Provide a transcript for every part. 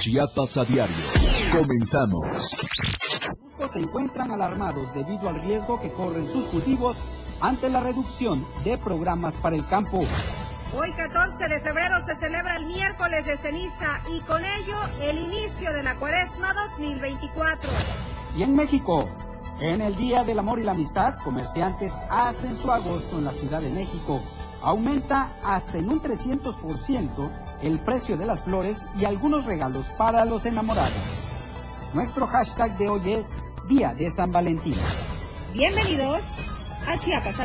Chiapas a diario. Comenzamos. se encuentran alarmados debido al riesgo que corren sus cultivos ante la reducción de programas para el campo. Hoy 14 de febrero se celebra el miércoles de ceniza y con ello el inicio de la cuaresma 2024. Y en México, en el Día del Amor y la Amistad, comerciantes hacen su agosto en la Ciudad de México. Aumenta hasta en un 300% el precio de las flores y algunos regalos para los enamorados. Nuestro hashtag de hoy es Día de San Valentín. Bienvenidos a Chiapas a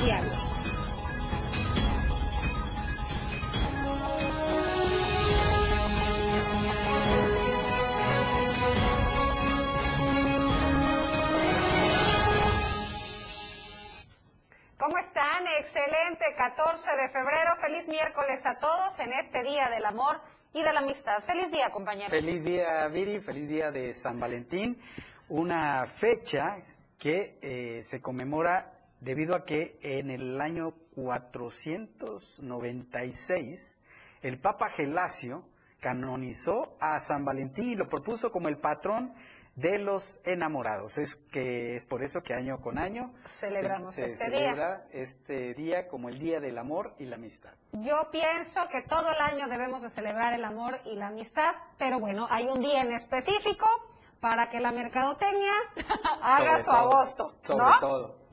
Excelente 14 de febrero. Feliz miércoles a todos en este Día del Amor y de la Amistad. Feliz día, compañeros. Feliz día, Viri. Feliz día de San Valentín. Una fecha que eh, se conmemora debido a que en el año 496 el Papa Gelasio canonizó a San Valentín y lo propuso como el patrón de los enamorados. Es que es por eso que año con año Celebramos se, se este celebra este día como el Día del Amor y la Amistad. Yo pienso que todo el año debemos de celebrar el amor y la amistad, pero bueno, hay un día en específico para que la mercadotecnia haga Sobre su todo, agosto, Sobre ¿no? todo.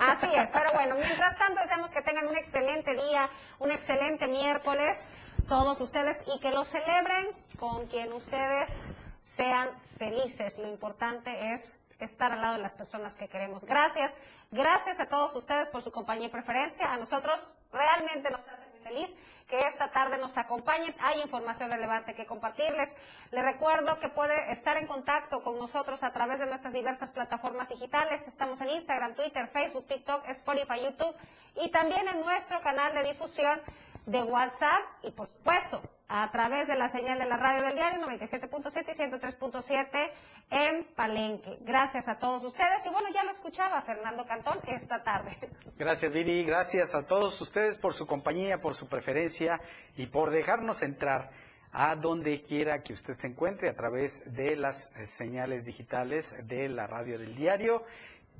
Así es, pero bueno, mientras tanto deseamos que tengan un excelente día, un excelente miércoles, todos ustedes, y que lo celebren con quien ustedes sean felices. Lo importante es estar al lado de las personas que queremos. Gracias, gracias a todos ustedes por su compañía y preferencia. A nosotros realmente nos hace muy feliz que esta tarde nos acompañen. Hay información relevante que compartirles. Les recuerdo que puede estar en contacto con nosotros a través de nuestras diversas plataformas digitales. Estamos en Instagram, Twitter, Facebook, TikTok, Spotify, YouTube y también en nuestro canal de difusión de WhatsApp y por supuesto a través de la señal de la radio del diario 97.7 y 103.7 en Palenque. Gracias a todos ustedes y bueno, ya lo escuchaba Fernando Cantón esta tarde. Gracias, Viri. Gracias a todos ustedes por su compañía, por su preferencia y por dejarnos entrar a donde quiera que usted se encuentre a través de las eh, señales digitales de la radio del diario,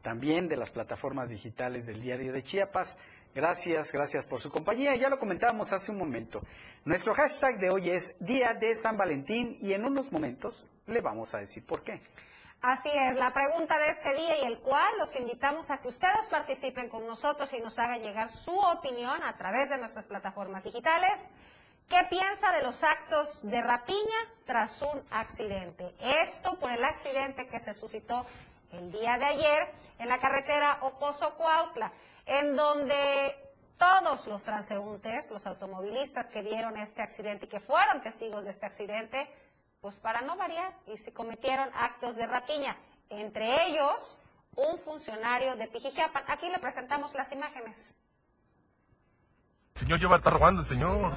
también de las plataformas digitales del diario de Chiapas. Gracias, gracias por su compañía. Ya lo comentábamos hace un momento. Nuestro hashtag de hoy es Día de San Valentín y en unos momentos le vamos a decir por qué. Así es, la pregunta de este día y el cual los invitamos a que ustedes participen con nosotros y nos hagan llegar su opinión a través de nuestras plataformas digitales. ¿Qué piensa de los actos de rapiña tras un accidente? Esto por el accidente que se suscitó el día de ayer en la carretera Ocoso-Cuautla, en donde todos los transeúntes, los automovilistas que vieron este accidente y que fueron testigos de este accidente, pues para no variar, y se cometieron actos de rapiña, entre ellos un funcionario de Pijijiapan. Aquí le presentamos las imágenes. Señor, ya va a estar robando el señor.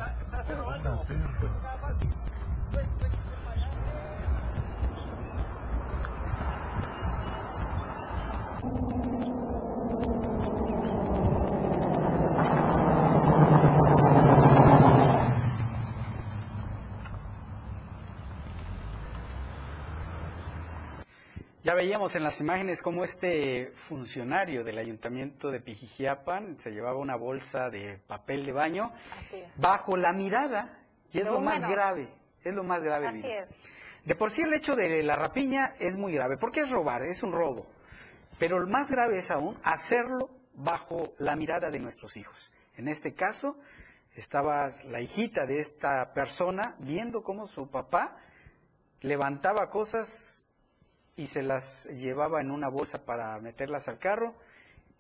Ya veíamos en las imágenes cómo este funcionario del ayuntamiento de Pijijiapan se llevaba una bolsa de papel de baño bajo la mirada, y es lo más grave, es lo más grave. Así es. De por sí el hecho de la rapiña es muy grave, porque es robar, es un robo. Pero lo más grave es aún hacerlo bajo la mirada de nuestros hijos. En este caso, estaba la hijita de esta persona viendo cómo su papá levantaba cosas y se las llevaba en una bolsa para meterlas al carro.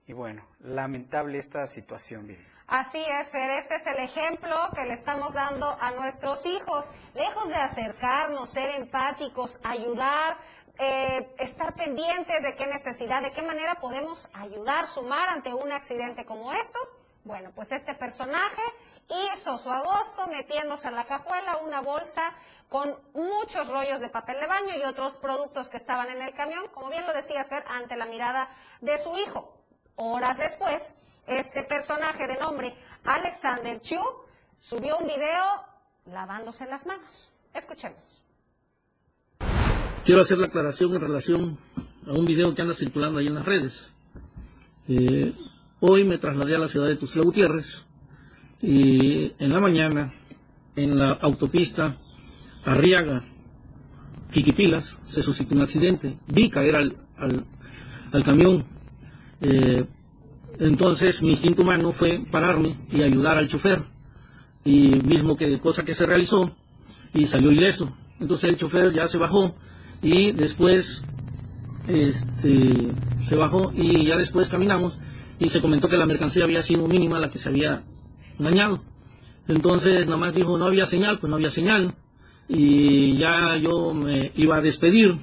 Y bueno, lamentable esta situación. Así es, Fer, este es el ejemplo que le estamos dando a nuestros hijos. Lejos de acercarnos, ser empáticos, ayudar, eh, estar pendientes de qué necesidad, de qué manera podemos ayudar, sumar ante un accidente como esto. Bueno, pues este personaje hizo su agosto metiéndose en la cajuela una bolsa con muchos rollos de papel de baño y otros productos que estaban en el camión, como bien lo decías, Fer, ante la mirada de su hijo. Horas después, este personaje de nombre Alexander Chu subió un video lavándose las manos. Escuchemos. quiero hacer la aclaración en relación a un video que anda circulando ahí en las redes. Eh, hoy me trasladé a la ciudad de Tuxtla Gutiérrez y en la mañana, en la autopista Arriaga, Quiquipilas, se suscitó un accidente. Vi caer al, al, camión. Eh, entonces mi instinto humano fue pararme y ayudar al chofer. Y mismo que cosa que se realizó y salió ileso. Entonces el chofer ya se bajó y después este, se bajó y ya después caminamos y se comentó que la mercancía había sido mínima la que se había dañado. Entonces nada más dijo no había señal, pues no había señal y ya yo me iba a despedir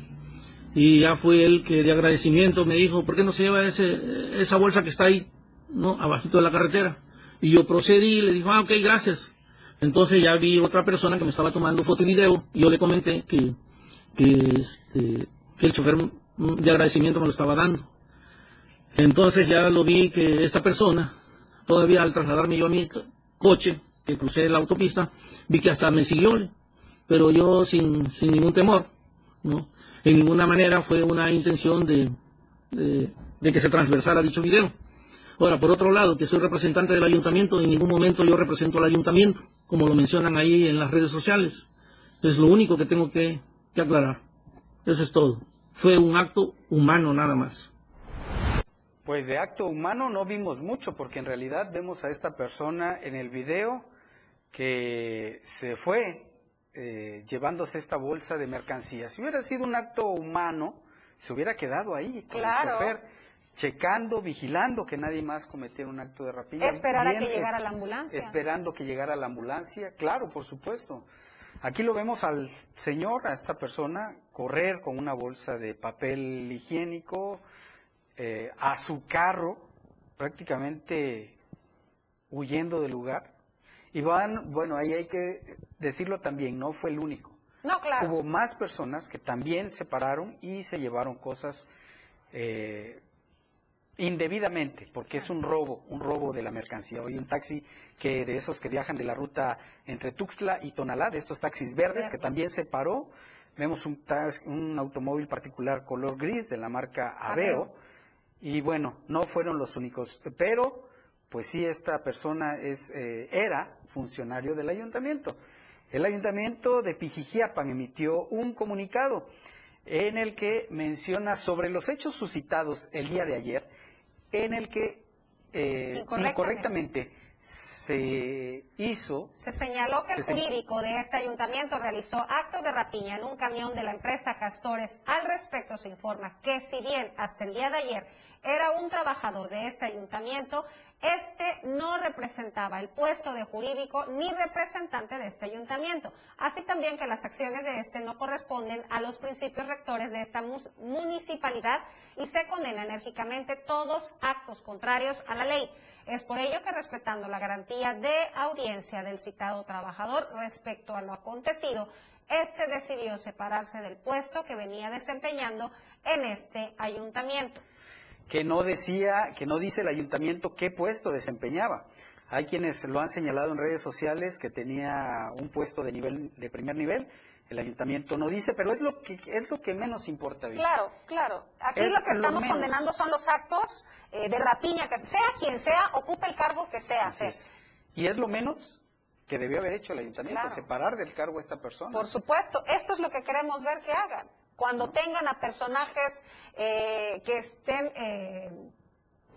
y ya fue él que de agradecimiento me dijo, ¿por qué no se lleva ese, esa bolsa que está ahí, no, abajito de la carretera? Y yo procedí y le dijo, ah, ok, gracias. Entonces ya vi otra persona que me estaba tomando foto y video y yo le comenté que, que, este, que el chofer de agradecimiento me lo estaba dando. Entonces ya lo vi que esta persona, todavía al trasladarme yo a mi coche, que crucé la autopista, vi que hasta me siguió, pero yo sin, sin ningún temor, ¿no? En ninguna manera fue una intención de, de, que se transversara dicho video. Ahora, por otro lado, que soy representante del ayuntamiento, en ningún momento yo represento al ayuntamiento, como lo mencionan ahí en las redes sociales. Es lo único que tengo que aclarar. Eso es todo fue un acto humano nada más. Pues de acto humano no vimos mucho, porque en realidad vemos a esta persona en el video que se fue eh, llevándose esta bolsa de mercancías. Si hubiera sido un acto humano, se hubiera quedado ahí con el chofer, checando, vigilando que nadie más cometiera un acto de rapiña. Esperar a que llegara la ambulancia. Esperando que llegara la ambulancia, claro, por supuesto. Aquí lo vemos al señor, a esta persona, correr con una bolsa de papel higiénico eh, a su carro, prácticamente huyendo del lugar. Y van, bueno, ahí hay que decirlo también, no fue el único. No, claro. Hubo más personas que también se pararon y se llevaron cosas eh, indebidamente, porque es un robo, un robo de la mercancía. Hoy un taxi que de esos que viajan de la ruta entre Tuxtla y Tonalá, de estos taxis verdes, que también se paró. Vemos un, un automóvil particular color gris de la marca Aveo. Y bueno, no fueron los únicos, pero pues sí, esta persona es, eh, era funcionario del ayuntamiento. El ayuntamiento de Pijijiapan emitió un comunicado en el que menciona sobre los hechos suscitados el día de ayer, en el que eh, incorrectamente se hizo. Se señaló que el jurídico de este ayuntamiento realizó actos de rapiña en un camión de la empresa Castores. Al respecto se informa que si bien hasta el día de ayer era un trabajador de este ayuntamiento, este no representaba el puesto de jurídico ni representante de este ayuntamiento. Así también que las acciones de este no corresponden a los principios rectores de esta municipalidad y se condena enérgicamente todos actos contrarios a la ley. Es por ello que respetando la garantía de audiencia del citado trabajador respecto a lo acontecido, este decidió separarse del puesto que venía desempeñando en este ayuntamiento que no decía, que no dice el ayuntamiento qué puesto desempeñaba. Hay quienes lo han señalado en redes sociales que tenía un puesto de nivel de primer nivel. El ayuntamiento no dice, pero es lo que es lo que menos importa. Claro, claro. Aquí lo que estamos condenando son los actos eh, de rapiña, que sea quien sea, ocupe el cargo que sea. Y es lo menos que debió haber hecho el ayuntamiento, separar del cargo a esta persona. Por supuesto, esto es lo que queremos ver que hagan cuando tengan a personajes eh, que estén, eh,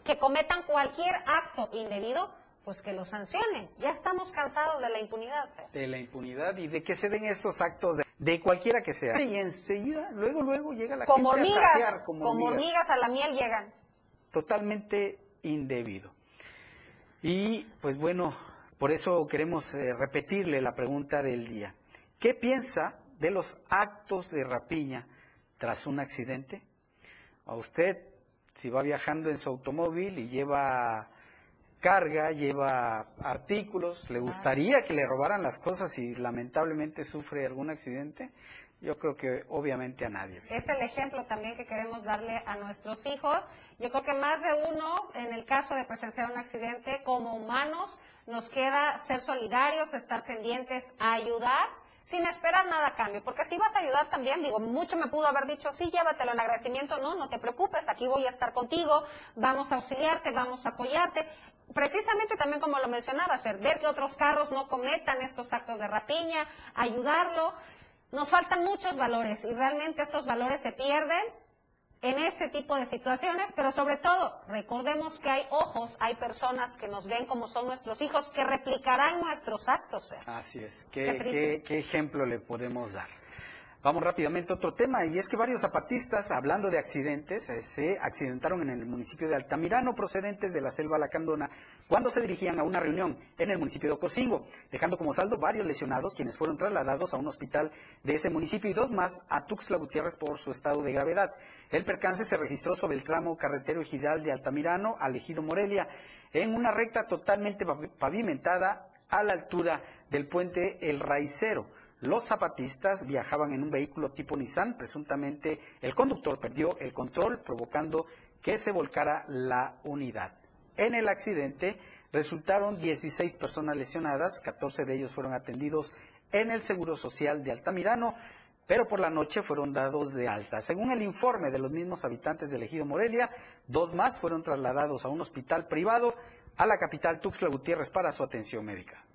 que cometan cualquier acto indebido, pues que lo sancionen. Ya estamos cansados de la impunidad. De la impunidad y de que se den estos actos de, cualquiera que sea. Y enseguida, luego, luego llega la como gente hormigas, como, hormigas a la miel llegan. Totalmente indebido. Y pues bueno, por eso queremos eh, repetirle la pregunta del día. ¿Qué piensa de los actos de rapiña tras un accidente? A usted, si va viajando en su automóvil y lleva carga, lleva artículos, ¿le gustaría que le robaran las cosas y lamentablemente sufre algún accidente? Yo creo que obviamente a nadie. Es el ejemplo también que queremos darle a nuestros hijos. Yo creo que más de uno, en el caso de presenciar un accidente, como humanos, nos queda ser solidarios, estar pendientes a ayudar sin esperar nada a cambio, porque si vas a ayudar también, digo, mucho me pudo haber dicho, sí, llévatelo en agradecimiento, no, no te preocupes, aquí voy a estar contigo, vamos a auxiliarte, vamos a apoyarte. Precisamente también como lo mencionabas, ver, ver que otros carros no cometan estos actos de rapiña, ayudarlo. Nos faltan muchos valores y realmente estos valores se pierden en este tipo de situaciones, pero sobre todo recordemos que hay ojos, hay personas que nos ven como son nuestros hijos, que replicarán nuestros actos. Así es, ¿Qué, qué ejemplo le podemos dar? Vamos rápidamente a otro tema, y es que varios zapatistas, hablando de accidentes, eh, se accidentaron en el municipio de Altamirano, procedentes de la selva lacandona, cuando se dirigían a una reunión en el municipio de Ocosingo, dejando como saldo varios lesionados, quienes fueron trasladados a un hospital de ese municipio y dos más a Tuxtla Gutiérrez por su estado de gravedad. El percance se registró sobre el tramo carretero ejidal de Altamirano al ejido Morelia, en una recta totalmente pavimentada a la altura del puente El Raicero. Los zapatistas viajaban en un vehículo tipo Nissan, presuntamente el conductor perdió el control provocando que se volcara la unidad. En el accidente resultaron 16 personas lesionadas, 14 de ellos fueron atendidos en el Seguro Social de Altamirano, pero por la noche fueron dados de alta. Según el informe de los mismos habitantes del ejido Morelia, dos más fueron trasladados a un hospital privado a la capital Tuxtla Gutiérrez para su atención médica.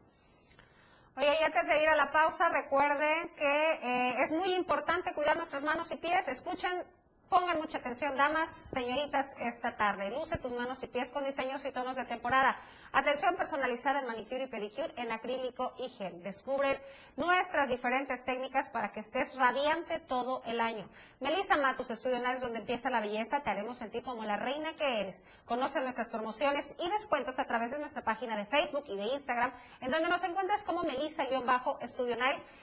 Oye, y antes de ir a la pausa, recuerden que eh, es muy importante cuidar nuestras manos y pies. Escuchen, pongan mucha atención, damas, señoritas, esta tarde. Luce tus manos y pies con diseños y tonos de temporada. Atención personalizada en manicure y pedicure en acrílico y gel. Descubre nuestras diferentes técnicas para que estés radiante todo el año. Melissa Matus, Estudio donde empieza la belleza, te haremos sentir como la reina que eres. Conoce nuestras promociones y descuentos a través de nuestra página de Facebook y de Instagram, en donde nos encuentras como Melissa-Estudio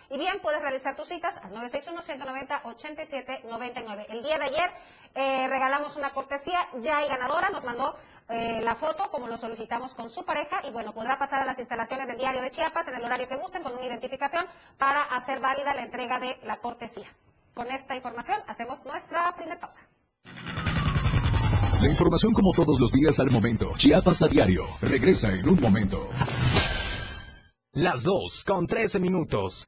Y bien, puedes realizar tus citas al 961-190-8799. El día de ayer eh, regalamos una cortesía, ya hay ganadora, nos mandó eh, la foto como lo solicitamos con su pareja y bueno, podrá pasar a las instalaciones del diario de Chiapas en el horario que gusten con una identificación para hacer válida la entrega de la cortesía. Con esta información hacemos nuestra primera pausa. La información como todos los días al momento. Chiapas a diario. Regresa en un momento. Las dos con 13 minutos.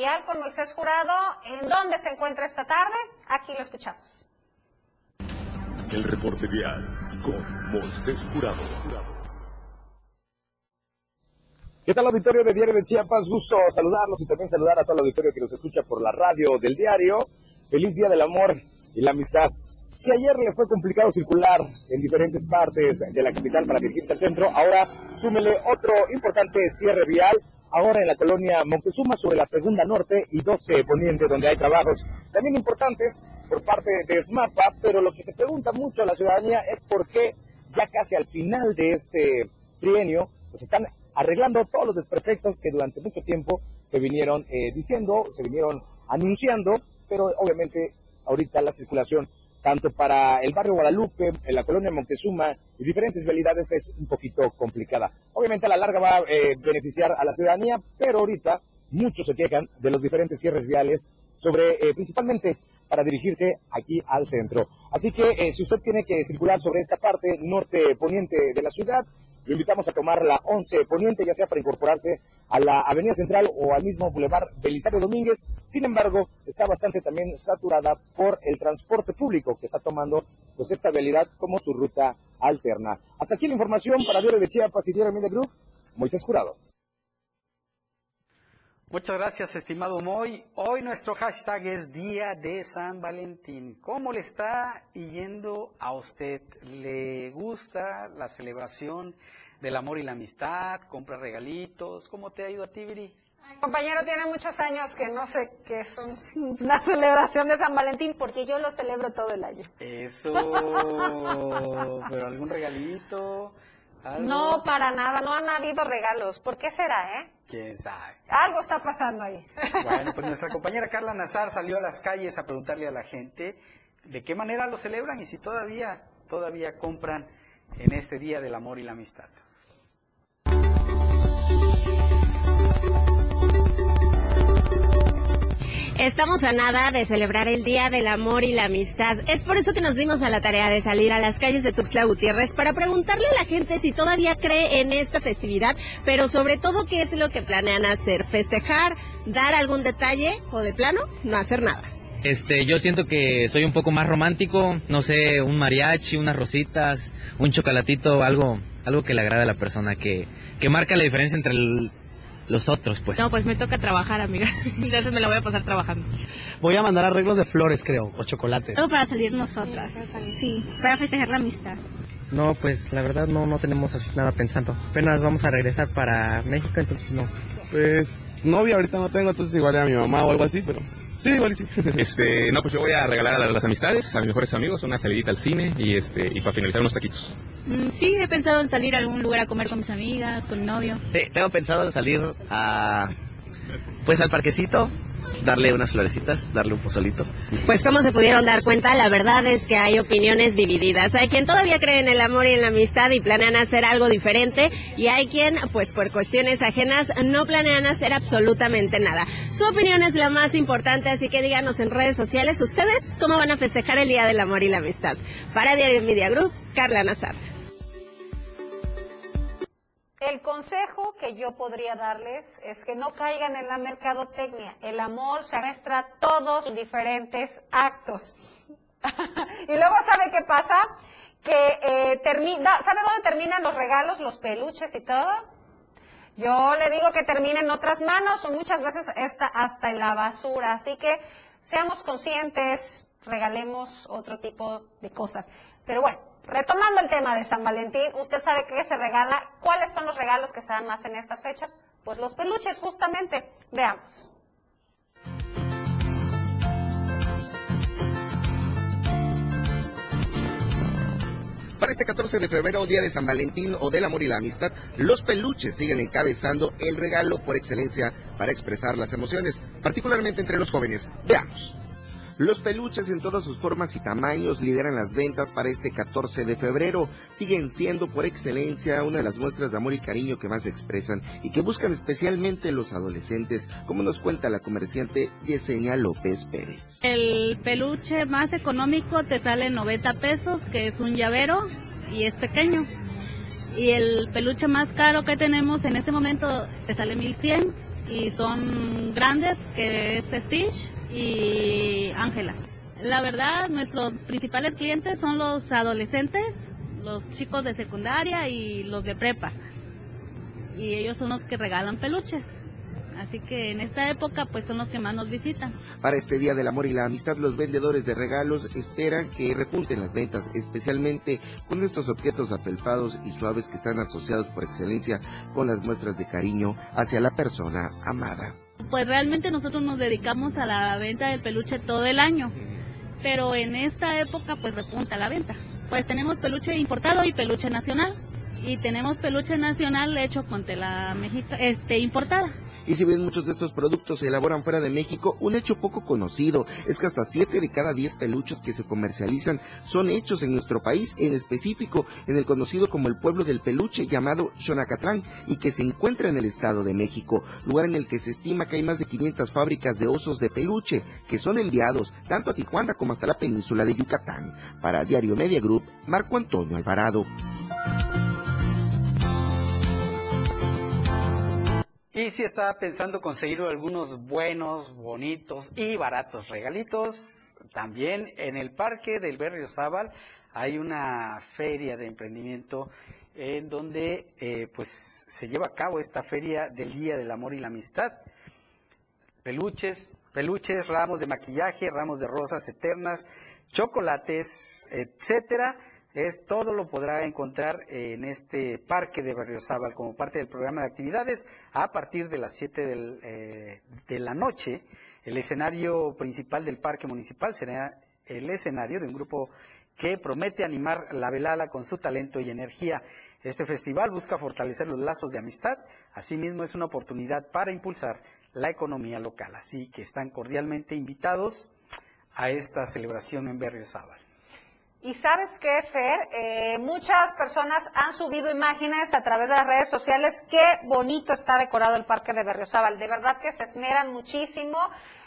Vial con Moisés Jurado. ¿En dónde se encuentra esta tarde? Aquí lo escuchamos. El reporte vial con Moisés Jurado. ¿Qué tal auditorio de Diario de Chiapas? Gusto saludarlos y también saludar a todo el auditorio que nos escucha por la radio del diario. Feliz Día del Amor y la Amistad. Si ayer le fue complicado circular en diferentes partes de la capital para dirigirse al centro, ahora súmele otro importante cierre vial, ahora en la colonia Montezuma sobre la segunda norte y 12 poniente donde hay trabajos también importantes por parte de SMAPA, pero lo que se pregunta mucho a la ciudadanía es por qué ya casi al final de este trienio pues están arreglando todos los desperfectos que durante mucho tiempo se vinieron eh, diciendo, se vinieron anunciando, pero obviamente ahorita la circulación tanto para el barrio Guadalupe, en la colonia Montezuma y diferentes vialidades es un poquito complicada. Obviamente a la larga va a eh, beneficiar a la ciudadanía, pero ahorita muchos se quejan de los diferentes cierres viales sobre eh, principalmente para dirigirse aquí al centro. Así que si usted tiene que circular sobre esta parte norte poniente de la ciudad, lo invitamos a tomar la 11 Poniente, ya sea para incorporarse a la Avenida Central o al mismo Boulevard Belisario Domínguez. Sin embargo, está bastante también saturada por el transporte público que está tomando pues esta vialidad como su ruta alterna. Hasta aquí la información para Diario de Chiapas y Diario Media Group. Moisés Jurado. Muchas gracias, estimado Moy. Hoy nuestro hashtag es Día de San Valentín. ¿Cómo le está yendo a usted? ¿Le gusta la celebración del amor y la amistad? ¿Compra regalitos? ¿Cómo te ha ido a ti, Viri? compañero tiene muchos años que no sé qué es una celebración de San Valentín porque yo lo celebro todo el año. Eso, pero algún regalito. No, para nada, no han habido regalos. ¿Por qué será, eh? ¿Quién sabe? Algo está pasando ahí. Bueno, pues nuestra compañera Carla Nazar salió a las calles a preguntarle a la gente de qué manera lo celebran y si todavía, todavía compran en este Día del Amor y la Amistad. Estamos a nada de celebrar el Día del Amor y la Amistad. Es por eso que nos dimos a la tarea de salir a las calles de Tuxtla Gutiérrez para preguntarle a la gente si todavía cree en esta festividad, pero sobre todo qué es lo que planean hacer, festejar, dar algún detalle o de plano no hacer nada. Este, yo siento que soy un poco más romántico, no sé, un mariachi, unas rositas, un chocolatito, algo, algo que le agrade a la persona, que, que marca la diferencia entre el, los otros, pues. No, pues me toca trabajar, amiga. Entonces me la voy a pasar trabajando. Voy a mandar arreglos de flores, creo, o chocolate. Todo para salir nosotras. Sí, para festejar la amistad. No, pues la verdad no, no tenemos así nada pensando. Apenas vamos a regresar para México, entonces no. Pues novia ahorita no tengo, entonces igual a mi mamá o algo así, pero Sí, igual sí. Este, no, pues yo voy a regalar a las amistades, a mis mejores amigos, una salidita al cine y este y para finalizar unos taquitos. Mm, sí, he pensado en salir a algún lugar a comer con mis amigas, con mi novio. Sí, tengo pensado en salir a pues al parquecito darle unas florecitas, darle un pozolito. Pues como se pudieron dar cuenta, la verdad es que hay opiniones divididas. Hay quien todavía cree en el amor y en la amistad y planean hacer algo diferente y hay quien, pues por cuestiones ajenas, no planean hacer absolutamente nada. Su opinión es la más importante, así que díganos en redes sociales ustedes cómo van a festejar el Día del Amor y la Amistad. Para Diario Media Group, Carla Nazar. El consejo que yo podría darles es que no caigan en la mercadotecnia. El amor se muestra todos diferentes actos. y luego, ¿sabe qué pasa? Que eh, termina, ¿sabe dónde terminan los regalos, los peluches y todo? Yo le digo que terminen en otras manos o muchas veces está hasta en la basura. Así que seamos conscientes, regalemos otro tipo de cosas. Pero bueno, Retomando el tema de San Valentín, ¿usted sabe qué se regala? ¿Cuáles son los regalos que se dan más en estas fechas? Pues los peluches, justamente. Veamos. Para este 14 de febrero, Día de San Valentín o del Amor y la Amistad, los peluches siguen encabezando el regalo por excelencia para expresar las emociones, particularmente entre los jóvenes. Veamos. Los peluches en todas sus formas y tamaños lideran las ventas para este 14 de febrero. Siguen siendo por excelencia una de las muestras de amor y cariño que más expresan y que buscan especialmente los adolescentes, como nos cuenta la comerciante Yesenia López Pérez. El peluche más económico te sale 90 pesos, que es un llavero y es pequeño. Y el peluche más caro que tenemos en este momento te sale 1100 y son grandes, que es Stitch y Ángela. La verdad, nuestros principales clientes son los adolescentes, los chicos de secundaria y los de prepa. y ellos son los que regalan peluches. Así que en esta época pues son los que más nos visitan. Para este Día del Amor y la Amistad, los vendedores de regalos esperan que repunten las ventas, especialmente con estos objetos apelfados y suaves que están asociados por excelencia con las muestras de cariño hacia la persona amada. Pues realmente nosotros nos dedicamos a la venta del peluche todo el año, pero en esta época pues repunta la venta. Pues tenemos peluche importado y peluche nacional, y tenemos peluche nacional hecho con tela mexica, este, importada. Y si bien muchos de estos productos se elaboran fuera de México, un hecho poco conocido es que hasta 7 de cada 10 peluches que se comercializan son hechos en nuestro país, en específico en el conocido como el pueblo del peluche llamado Xonacatlán y que se encuentra en el Estado de México, lugar en el que se estima que hay más de 500 fábricas de osos de peluche que son enviados tanto a Tijuana como hasta la península de Yucatán. Para Diario Media Group, Marco Antonio Alvarado. Y si está pensando conseguir algunos buenos, bonitos y baratos regalitos, también en el Parque del Berrio Zaval hay una feria de emprendimiento en donde eh, pues se lleva a cabo esta feria del Día del Amor y la Amistad. Peluches, peluches, ramos de maquillaje, ramos de rosas eternas, chocolates, etcétera es todo lo podrá encontrar en este parque de Berriozábal como parte del programa de actividades a partir de las 7 del, eh, de la noche. El escenario principal del parque municipal será el escenario de un grupo que promete animar la velada con su talento y energía. Este festival busca fortalecer los lazos de amistad, asimismo es una oportunidad para impulsar la economía local. Así que están cordialmente invitados a esta celebración en Berriozábal. Y sabes qué, Fer, eh, muchas personas han subido imágenes a través de las redes sociales. Qué bonito está decorado el parque de Berriozábal. De verdad que se esmeran muchísimo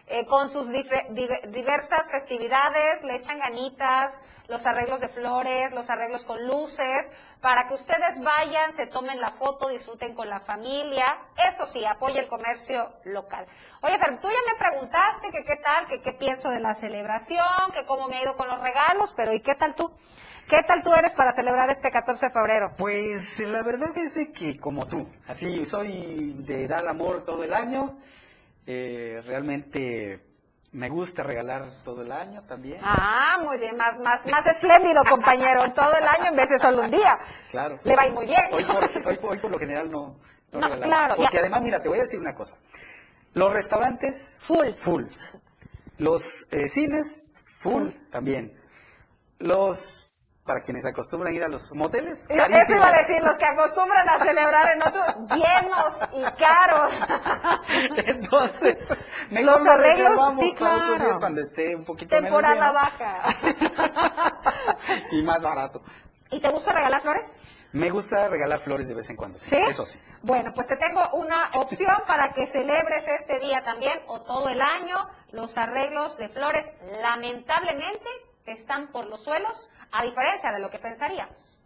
eh, con sus diversas festividades, le echan ganitas, los arreglos de flores, los arreglos con luces, para que ustedes vayan, se tomen la foto, disfruten con la familia. Eso sí, apoya el comercio local. Oye, pero tú ya me preguntaste que qué tal, que qué pienso de la celebración, que cómo me ha ido con los regalos, pero ¿y qué tal tú? ¿Qué tal tú eres para celebrar este 14 de febrero? Pues la verdad es que como tú, así soy de dar amor todo el año, eh, realmente me gusta regalar todo el año también. Ah, muy bien, más, más, más espléndido, compañero, todo el año en vez de solo un día. Claro. Le va a ir muy bien. Hoy por, hoy, hoy por lo general no, no, No, regalamos. claro, Porque ya. además, mira, te voy a decir una cosa. Los restaurantes, full. Full. Los eh, cines, full también. Los, para quienes acostumbran ir a los moteles, Eso iba a decir, los que acostumbran a celebrar en otros llenos y caros. Entonces, mejor Los lo arreglos, sí, claro. cuando esté un poquito Temporada baja. y más barato. ¿Y te gusta regalar flores? Me gusta regalar flores de vez en cuando, sí, ¿Sí? eso sí. Bueno, pues te tengo una opción para que celebres este día también o todo el año. Los arreglos de flores lamentablemente están por los suelos, a diferencia de lo que pensaríamos.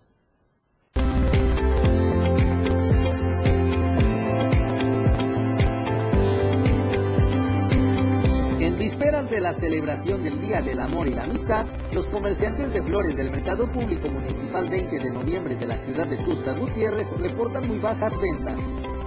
En vísperas de la celebración del Día del Amor y la Amistad, los comerciantes de flores del Mercado Público Municipal 20 de noviembre de la ciudad de Tuxtla Gutiérrez reportan muy bajas ventas.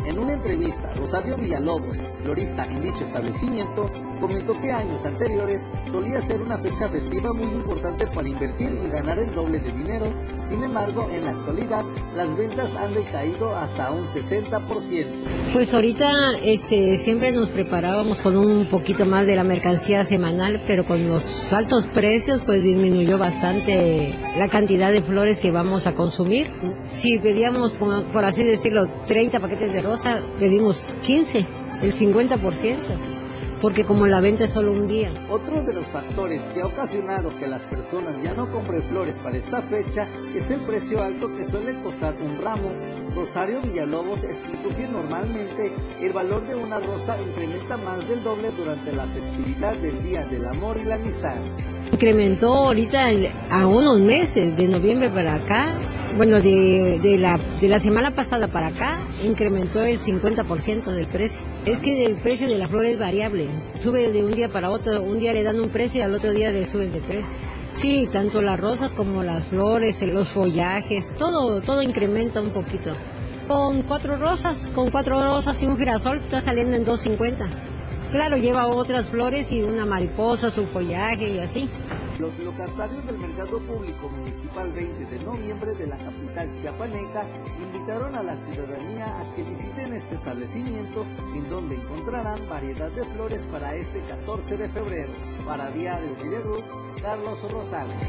En una entrevista, Rosario Villalobos, florista en dicho establecimiento, comentó que años anteriores solía ser una fecha festiva muy importante para invertir y ganar el doble de dinero. Sin embargo, en la actualidad, las ventas han decaído hasta un 60%. Pues ahorita este, siempre nos preparábamos con un poquito más de la mercancía semanal, pero con los altos precios pues disminuyó bastante la cantidad de flores que vamos a consumir. Si pedíamos, por así decirlo, 30 paquetes de rosa, pedimos 15, el 50%, porque como la venta es solo un día. Otro de los factores que ha ocasionado que las personas ya no compren flores para esta fecha es el precio alto que suele costar un ramo. Rosario Villalobos explicó que normalmente el valor de una rosa incrementa más del doble durante la festividad del Día del Amor y la Amistad. Incrementó ahorita a unos meses, de noviembre para acá, bueno, de, de la, de la semana pasada para acá, incrementó el 50% del precio. Es que el precio de la flor es variable, sube de un día para otro, un día le dan un precio y al otro día le suben de precio. Sí, tanto las rosas como las flores, los follajes, todo, todo incrementa un poquito. con cuatro rosas, con cuatro rosas y un girasol, está saliendo en 2.50. Claro, lleva otras flores y una mariposa, su follaje y así. Los locatarios del Mercado Público Municipal 20 de noviembre de la capital chiapaneca invitaron a la ciudadanía a que visiten este establecimiento en donde encontrarán variedad de flores para este 14 de febrero. Para Diario Media Group, Carlos Rosales.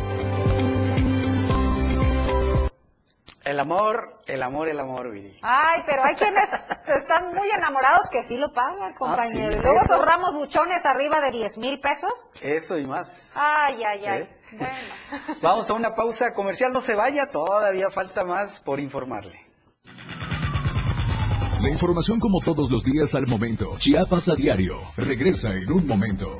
El amor, el amor, el amor, Viri. Ay, pero hay quienes están muy enamorados que sí lo pagan, compañero. sí, Luego ahorramos buchones arriba de 10 mil pesos. Eso y más. Ay, ay, ay. ¿Eh? Bueno. Vamos a una pausa comercial, no se vaya, todavía falta más por informarle. La información como todos los días al momento. Chiapas a diario. Regresa en un momento.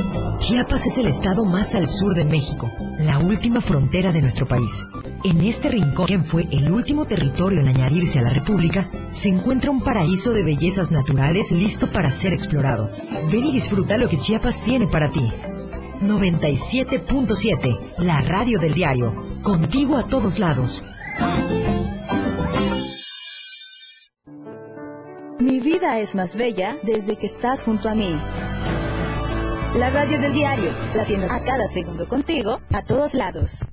Chiapas es el estado más al sur de México, la última frontera de nuestro país. En este rincón, quien fue el último territorio en añadirse a la República, se encuentra un paraíso de bellezas naturales listo para ser explorado. Ven y disfruta lo que Chiapas tiene para ti. 97.7, la radio del diario, contigo a todos lados. Mi vida es más bella desde que estás junto a mí. La radio del diario, latiendo a cada segundo contigo, a todos lados.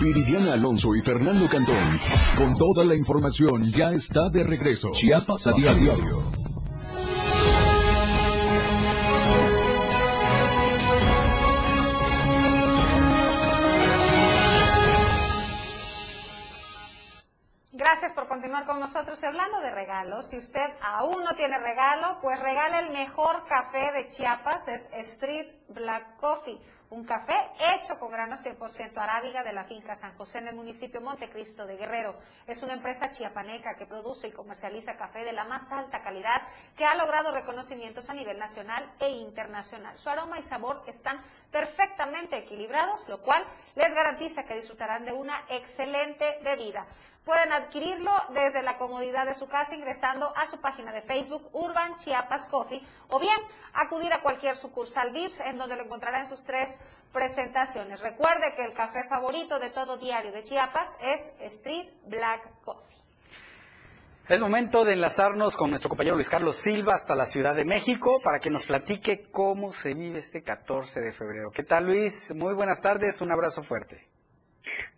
Viridiana Alonso y Fernando Cantón. Con toda la información ya está de regreso. Chiapas a diario. Continuar con nosotros. Y hablando de regalos, si usted aún no tiene regalo, pues regala el mejor café de Chiapas, es Street Black Coffee. Un café hecho con granos 100% arábiga de la finca San José en el municipio Montecristo de Guerrero. Es una empresa chiapaneca que produce y comercializa café de la más alta calidad que ha logrado reconocimientos a nivel nacional e internacional. Su aroma y sabor están perfectamente equilibrados, lo cual les garantiza que disfrutarán de una excelente bebida. Pueden adquirirlo desde la comodidad de su casa ingresando a su página de Facebook Urban Chiapas Coffee o bien acudir a cualquier sucursal VIPS en donde lo encontrará en sus tres presentaciones. Recuerde que el café favorito de todo diario de Chiapas es Street Black Coffee. Es momento de enlazarnos con nuestro compañero Luis Carlos Silva hasta la Ciudad de México para que nos platique cómo se vive este 14 de febrero. ¿Qué tal Luis? Muy buenas tardes, un abrazo fuerte.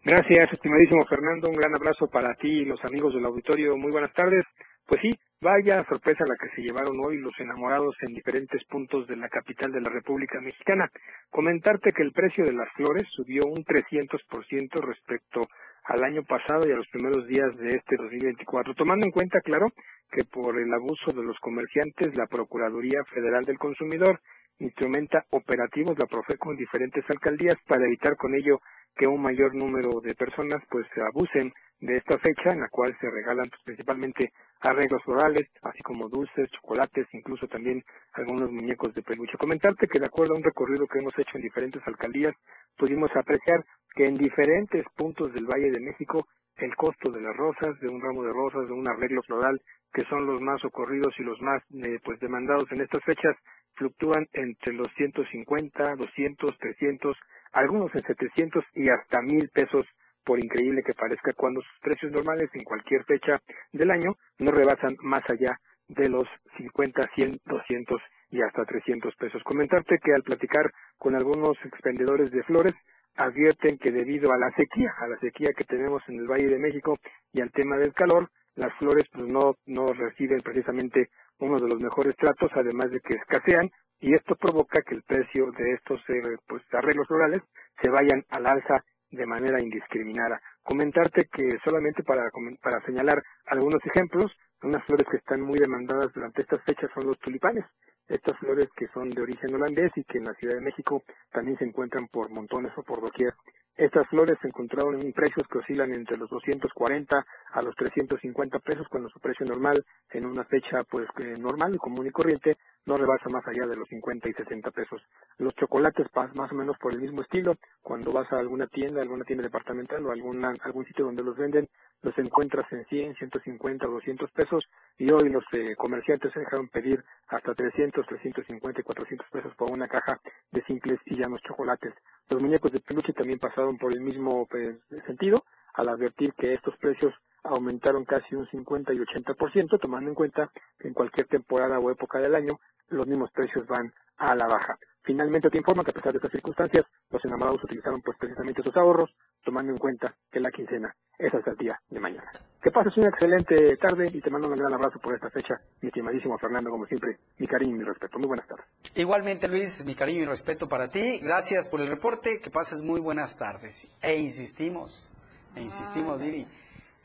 Gracias, estimadísimo Fernando. Un gran abrazo para ti y los amigos del auditorio. Muy buenas tardes. Pues sí, vaya sorpresa la que se llevaron hoy los enamorados en diferentes puntos de la capital de la República Mexicana. Comentarte que el precio de las flores subió un 300% respecto al año pasado y a los primeros días de este 2024, tomando en cuenta, claro, que por el abuso de los comerciantes, la Procuraduría Federal del Consumidor instrumenta operativos, la Profeco, en diferentes alcaldías para evitar con ello que un mayor número de personas pues abusen de esta fecha en la cual se regalan pues, principalmente arreglos florales, así como dulces, chocolates, incluso también algunos muñecos de peluche. Comentarte que de acuerdo a un recorrido que hemos hecho en diferentes alcaldías, pudimos apreciar que en diferentes puntos del Valle de México el costo de las rosas, de un ramo de rosas, de un arreglo floral, que son los más ocurridos y los más eh, pues demandados en estas fechas, fluctúan entre los 150, 200, 300, algunos en 700 y hasta 1000 pesos por increíble que parezca, cuando sus precios normales en cualquier fecha del año no rebasan más allá de los 50, 100, 200 y hasta 300 pesos. Comentarte que al platicar con algunos expendedores de flores, advierten que debido a la sequía, a la sequía que tenemos en el Valle de México y al tema del calor, las flores pues no, no reciben precisamente uno de los mejores tratos, además de que escasean, y esto provoca que el precio de estos eh, pues, arreglos florales se vayan al alza de manera indiscriminada. Comentarte que solamente para, para señalar algunos ejemplos, unas flores que están muy demandadas durante estas fechas son los tulipanes. Estas flores que son de origen holandés y que en la Ciudad de México también se encuentran por montones o por doquier. Estas flores se encontraron en precios que oscilan entre los 240 a los 350 pesos, cuando su precio normal en una fecha pues normal común y corriente no rebasa más allá de los 50 y 60 pesos. Los chocolates más o menos por el mismo estilo, cuando vas a alguna tienda, alguna tienda departamental o alguna, algún sitio donde los venden, los encuentras en 100, 150 o 200 pesos y hoy los eh, comerciantes se dejaron pedir hasta 300, 350 y 400 pesos por una caja de simples y llanos chocolates. Los muñecos de peluche también pasaron por el mismo pues, sentido al advertir que estos precios aumentaron casi un 50 y 80%, tomando en cuenta que en cualquier temporada o época del año los mismos precios van a la baja. Finalmente te informa que a pesar de estas circunstancias, los enamorados utilizaron pues precisamente sus ahorros, tomando en cuenta que la quincena es hasta el día de mañana. Que pases una excelente tarde y te mando un gran abrazo por esta fecha, mi estimadísimo Fernando, como siempre, mi cariño y mi respeto. Muy buenas tardes. Igualmente, Luis, mi cariño y respeto para ti. Gracias por el reporte. Que pases muy buenas tardes. E insistimos, e insistimos, Diri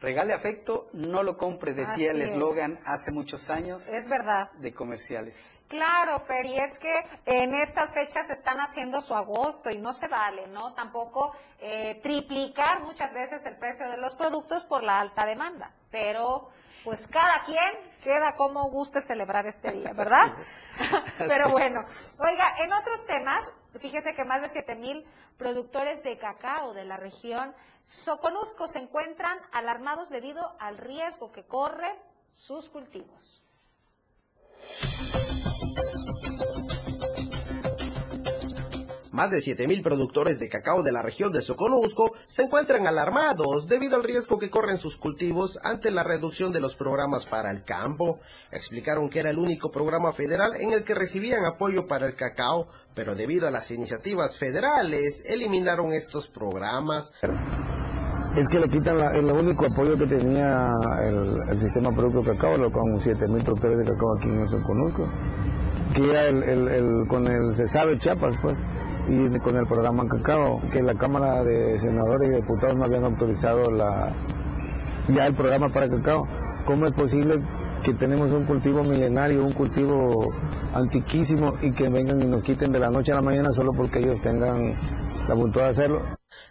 Regale afecto, no lo compre, decía el eslogan hace muchos años. Es verdad. De comerciales. Claro, Fer, y es que en estas fechas están haciendo su agosto y no se vale, ¿no? Tampoco eh, triplicar muchas veces el precio de los productos por la alta demanda. Pero, pues cada quien queda como guste celebrar este día, ¿verdad? Pero bueno, oiga, en otros temas, fíjese que más de 7 mil productores de cacao de la región Soconusco se encuentran alarmados debido al riesgo que corre sus cultivos. Más de 7.000 productores de cacao de la región de Soconusco se encuentran alarmados debido al riesgo que corren sus cultivos ante la reducción de los programas para el campo. Explicaron que era el único programa federal en el que recibían apoyo para el cacao, pero debido a las iniciativas federales eliminaron estos programas. Es que le quitan el único apoyo que tenía el, sistema producto cacao, con 7.000 productores de cacao aquí en el Soconusco, que era el, con el CESABE Chiapas, pues y con el programa Cacao, que la Cámara de Senadores y Diputados no habían autorizado ya el programa para cacao. ¿Cómo es posible que tenemos un cultivo milenario, un cultivo antiquísimo y que vengan y nos quiten de la noche a la mañana solo porque ellos tengan la voluntad de hacerlo?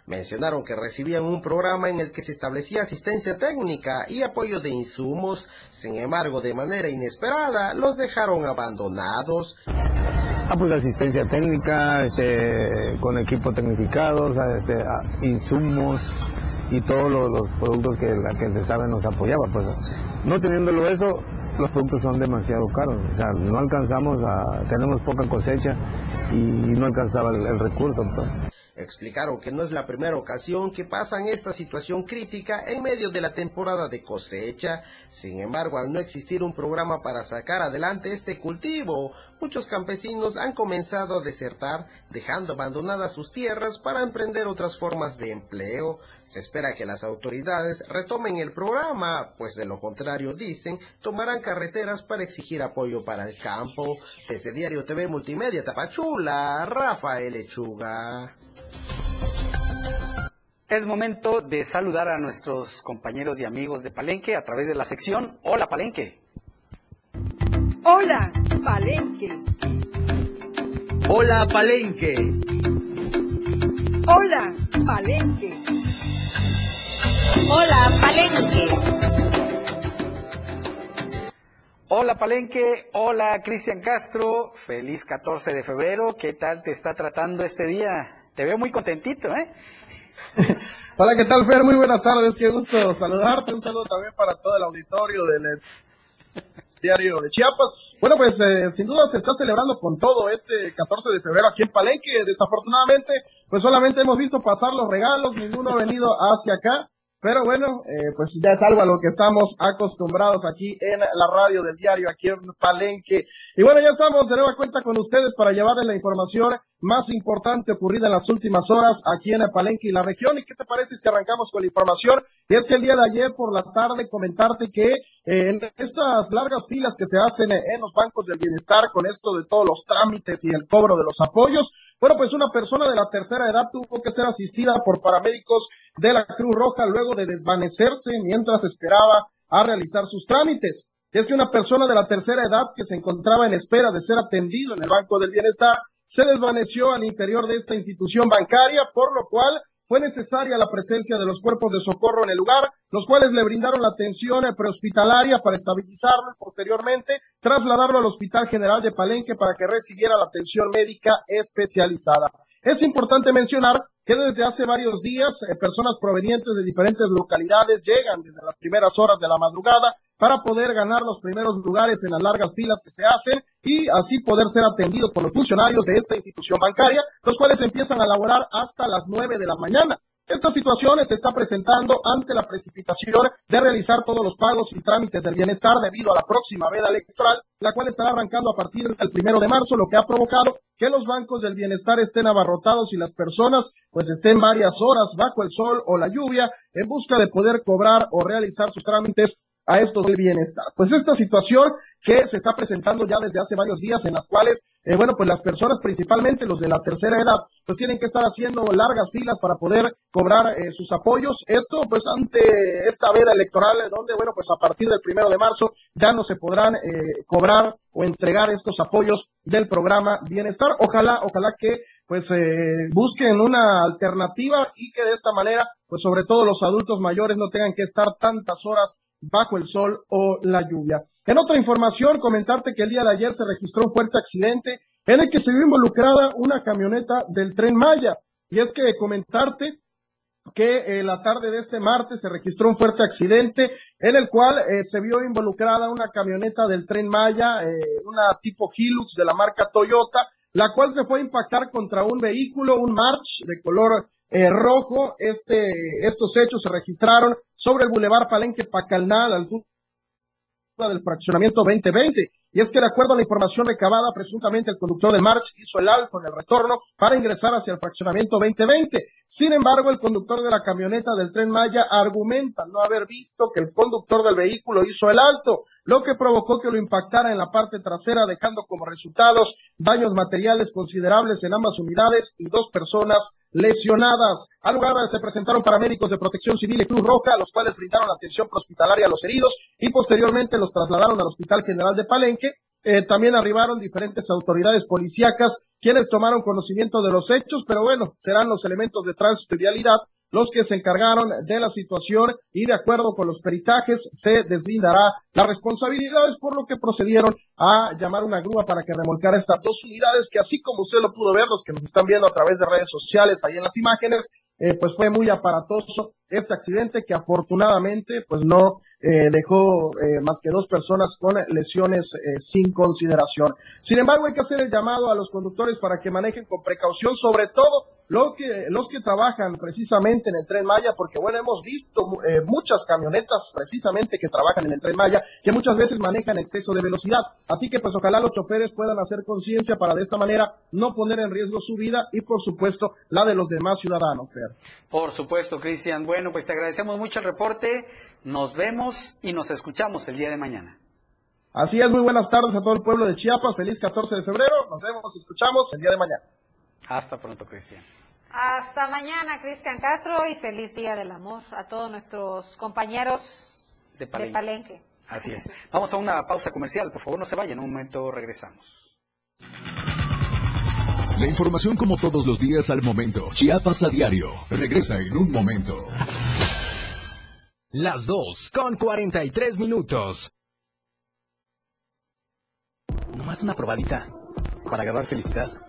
Mencionaron que recibían un programa en el que se establecía asistencia técnica y apoyo de insumos, sin embargo, de manera inesperada, los dejaron abandonados. Ah, pues asistencia técnica, este, con equipos tecnificados, este, insumos y todos los, productos que que se sabe nos apoyaba. Pues no teniéndolo eso, los productos son demasiado caros. O sea, no alcanzamos a, tenemos poca cosecha y no alcanzaba el, recurso. Pues. Explicaron que no es la primera ocasión que pasan esta situación crítica en medio de la temporada de cosecha. Sin embargo, al no existir un programa para sacar adelante este cultivo, muchos campesinos han comenzado a desertar, dejando abandonadas sus tierras para emprender otras formas de empleo. Se espera que las autoridades retomen el programa, pues de lo contrario, dicen, tomarán carreteras para exigir apoyo para el campo. Desde Diario TV Multimedia Tapachula, Rafael Lechuga. Es momento de saludar a nuestros compañeros y amigos de Palenque a través de la sección Hola Palenque. Hola, Palenque. Hola, Palenque. Hola, Palenque. Hola, Palenque. Hola Palenque, hola Cristian Castro, feliz 14 de febrero, ¿qué tal te está tratando este día? Te veo muy contentito, ¿eh? Hola, ¿qué tal Fer? Muy buenas tardes, qué gusto saludarte, un saludo también para todo el auditorio del eh, diario de Chiapas. Bueno, pues eh, sin duda se está celebrando con todo este 14 de febrero aquí en Palenque, desafortunadamente pues solamente hemos visto pasar los regalos, ninguno ha venido hacia acá. Pero bueno, eh, pues ya es algo a lo que estamos acostumbrados aquí en la radio del diario, aquí en Palenque. Y bueno, ya estamos de nueva cuenta con ustedes para llevarles la información más importante ocurrida en las últimas horas aquí en Palenque y la región. ¿Y qué te parece si arrancamos con la información? Y es que el día de ayer por la tarde comentarte que eh, en estas largas filas que se hacen en los bancos del bienestar con esto de todos los trámites y el cobro de los apoyos, bueno, pues una persona de la tercera edad tuvo que ser asistida por paramédicos de la Cruz Roja luego de desvanecerse mientras esperaba a realizar sus trámites. Es que una persona de la tercera edad que se encontraba en espera de ser atendido en el Banco del Bienestar se desvaneció al interior de esta institución bancaria, por lo cual fue necesaria la presencia de los cuerpos de socorro en el lugar, los cuales le brindaron la atención prehospitalaria para estabilizarlo y posteriormente trasladarlo al Hospital General de Palenque para que recibiera la atención médica especializada. Es importante mencionar que desde hace varios días eh, personas provenientes de diferentes localidades llegan desde las primeras horas de la madrugada para poder ganar los primeros lugares en las largas filas que se hacen y así poder ser atendidos por los funcionarios de esta institución bancaria, los cuales empiezan a laborar hasta las nueve de la mañana. Esta situación se está presentando ante la precipitación de realizar todos los pagos y trámites del bienestar debido a la próxima veda electoral, la cual estará arrancando a partir del primero de marzo, lo que ha provocado que los bancos del bienestar estén abarrotados y las personas pues estén varias horas bajo el sol o la lluvia en busca de poder cobrar o realizar sus trámites a esto del bienestar. Pues esta situación que se está presentando ya desde hace varios días en las cuales, eh, bueno, pues las personas, principalmente los de la tercera edad, pues tienen que estar haciendo largas filas para poder cobrar eh, sus apoyos. Esto, pues ante esta veda electoral, donde, bueno, pues a partir del primero de marzo ya no se podrán eh, cobrar o entregar estos apoyos del programa Bienestar. Ojalá, ojalá que pues eh, busquen una alternativa y que de esta manera, pues sobre todo los adultos mayores no tengan que estar tantas horas bajo el sol o la lluvia. En otra información, comentarte que el día de ayer se registró un fuerte accidente en el que se vio involucrada una camioneta del tren Maya. Y es que comentarte que en la tarde de este martes se registró un fuerte accidente en el cual eh, se vio involucrada una camioneta del tren Maya, eh, una tipo Hilux de la marca Toyota, la cual se fue a impactar contra un vehículo, un March de color eh, rojo. Este, estos hechos se registraron sobre el Boulevard Palenque Pacalnal, altura del fraccionamiento 2020. Y es que de acuerdo a la información recabada, presuntamente el conductor de March hizo el alto en el retorno para ingresar hacia el fraccionamiento 2020. Sin embargo, el conductor de la camioneta del tren Maya argumenta no haber visto que el conductor del vehículo hizo el alto, lo que provocó que lo impactara en la parte trasera, dejando como resultados daños materiales considerables en ambas unidades y dos personas lesionadas. Al lugar se presentaron paramédicos de protección civil y Cruz Roja, los cuales brindaron atención hospitalaria a los heridos y posteriormente los trasladaron al Hospital General de Palenque. Eh, también arribaron diferentes autoridades policíacas quienes tomaron conocimiento de los hechos, pero bueno, serán los elementos de tránsito y los que se encargaron de la situación y de acuerdo con los peritajes se deslindará las responsabilidades por lo que procedieron a llamar una grúa para que remolcara estas dos unidades que así como usted lo pudo ver, los que nos están viendo a través de redes sociales ahí en las imágenes, eh, pues fue muy aparatoso este accidente que afortunadamente pues no eh, dejó eh, más que dos personas con lesiones eh, sin consideración. Sin embargo, hay que hacer el llamado a los conductores para que manejen con precaución, sobre todo lo que, los que trabajan precisamente en el tren Maya, porque bueno, hemos visto muchas camionetas precisamente que trabajan en el tren Maya, que muchas veces manejan exceso de velocidad. Así que pues ojalá los choferes puedan hacer conciencia para de esta manera no poner en riesgo su vida y por supuesto la de los demás ciudadanos, Fer. Por supuesto, Cristian. Bueno, pues te agradecemos mucho el reporte. Nos vemos y nos escuchamos el día de mañana. Así es, muy buenas tardes a todo el pueblo de Chiapas. Feliz 14 de febrero. Nos vemos y escuchamos el día de mañana. Hasta pronto, Cristian. Hasta mañana, Cristian Castro, y feliz Día del Amor a todos nuestros compañeros de Palenque. Así es. Vamos a una pausa comercial. Por favor, no se vayan. En un momento regresamos. La información como todos los días al momento. Chiapas a diario. Regresa en un momento. Las 2 con 43 minutos. Nomás una probadita para agarrar felicidad.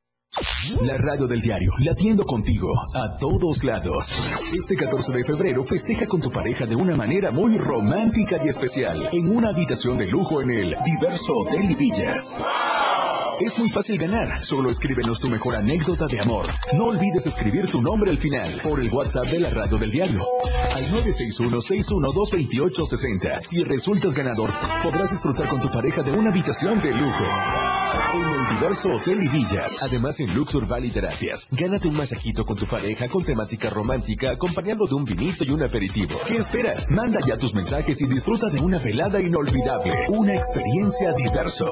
La radio del diario, latiendo contigo a todos lados. Este 14 de febrero festeja con tu pareja de una manera muy romántica y especial en una habitación de lujo en el Diverso Hotel y Villas. Es muy fácil ganar, solo escríbenos tu mejor anécdota de amor. No olvides escribir tu nombre al final por el WhatsApp de la radio del diario al 961-612-2860. Si resultas ganador, podrás disfrutar con tu pareja de una habitación de lujo. En el diverso Hotel y Villas, además en Luxur Valley Terapias, gánate un masajito con tu pareja con temática romántica acompañado de un vinito y un aperitivo. ¿Qué esperas? Manda ya tus mensajes y disfruta de una velada inolvidable, una experiencia diverso.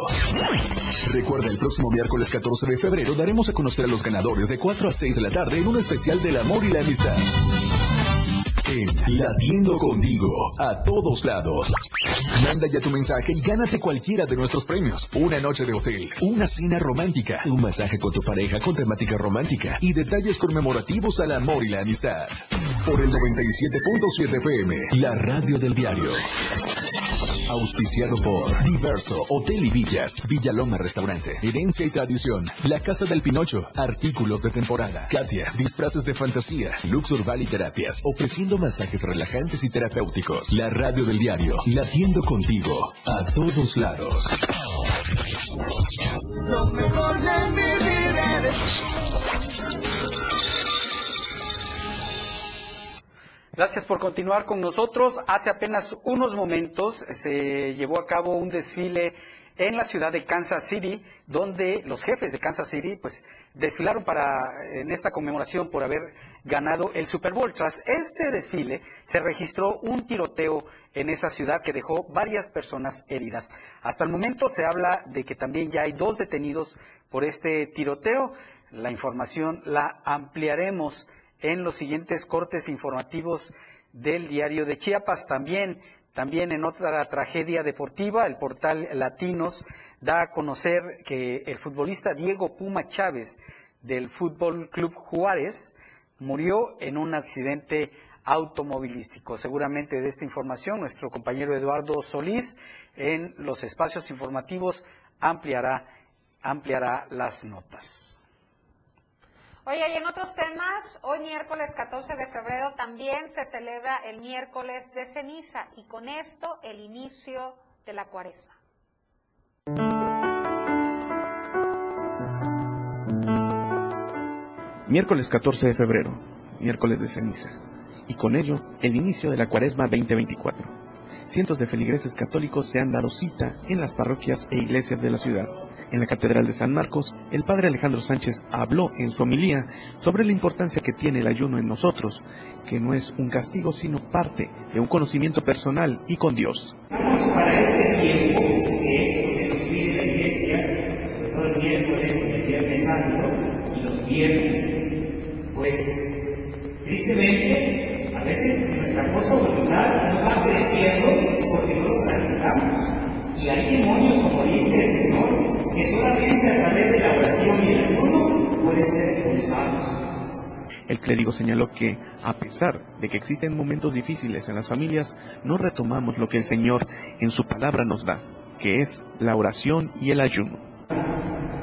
Recuerda, el próximo miércoles 14 de febrero daremos a conocer a los ganadores de 4 a 6 de la tarde en un especial del amor y la amistad. En Latiendo Contigo, a todos lados. Manda ya tu mensaje y gánate cualquiera de nuestros premios. Una noche de hotel, una cena romántica, un masaje con tu pareja con temática romántica y detalles conmemorativos al amor y la amistad. Por el 97.7 FM, la radio del diario. Auspiciado por Diverso, Hotel y Villas, Villaloma Restaurante, Herencia y Tradición, La Casa del Pinocho, Artículos de Temporada, Katia, Disfraces de Fantasía, Luxur Valley Terapias, ofreciendo masajes relajantes y terapéuticos. La radio del diario, latiendo contigo, a todos lados. Lo mejor de mi vida Gracias por continuar con nosotros. Hace apenas unos momentos se llevó a cabo un desfile en la ciudad de Kansas City, donde los jefes de Kansas City pues desfilaron para en esta conmemoración por haber ganado el Super Bowl. Tras este desfile se registró un tiroteo en esa ciudad que dejó varias personas heridas. Hasta el momento se habla de que también ya hay dos detenidos por este tiroteo. La información la ampliaremos en los siguientes cortes informativos del diario de Chiapas. También, también en otra tragedia deportiva, el portal Latinos da a conocer que el futbolista Diego Puma Chávez del Fútbol Club Juárez murió en un accidente automovilístico. Seguramente de esta información nuestro compañero Eduardo Solís en los espacios informativos ampliará, ampliará las notas. Oye, y en otros temas, hoy miércoles 14 de febrero también se celebra el miércoles de ceniza y con esto el inicio de la cuaresma. Miércoles 14 de febrero, miércoles de ceniza, y con ello el inicio de la cuaresma 2024. Cientos de feligreses católicos se han dado cita en las parroquias e iglesias de la ciudad. En la Catedral de San Marcos, el padre Alejandro Sánchez habló en su homilía sobre la importancia que tiene el ayuno en nosotros, que no es un castigo sino parte de un conocimiento personal y con Dios. para este tiempo, que es que la Iglesia, todo el el Viernes y los viernes, pues tristemente a veces nuestra fuerza voluntad no va creciendo porque no lo practicamos. Y hay demonios, como dice el Señor, que solamente a través de la oración y el ayuno pueden ser expulsados. El clérigo señaló que, a pesar de que existen momentos difíciles en las familias, no retomamos lo que el Señor en su palabra nos da, que es la oración y el ayuno.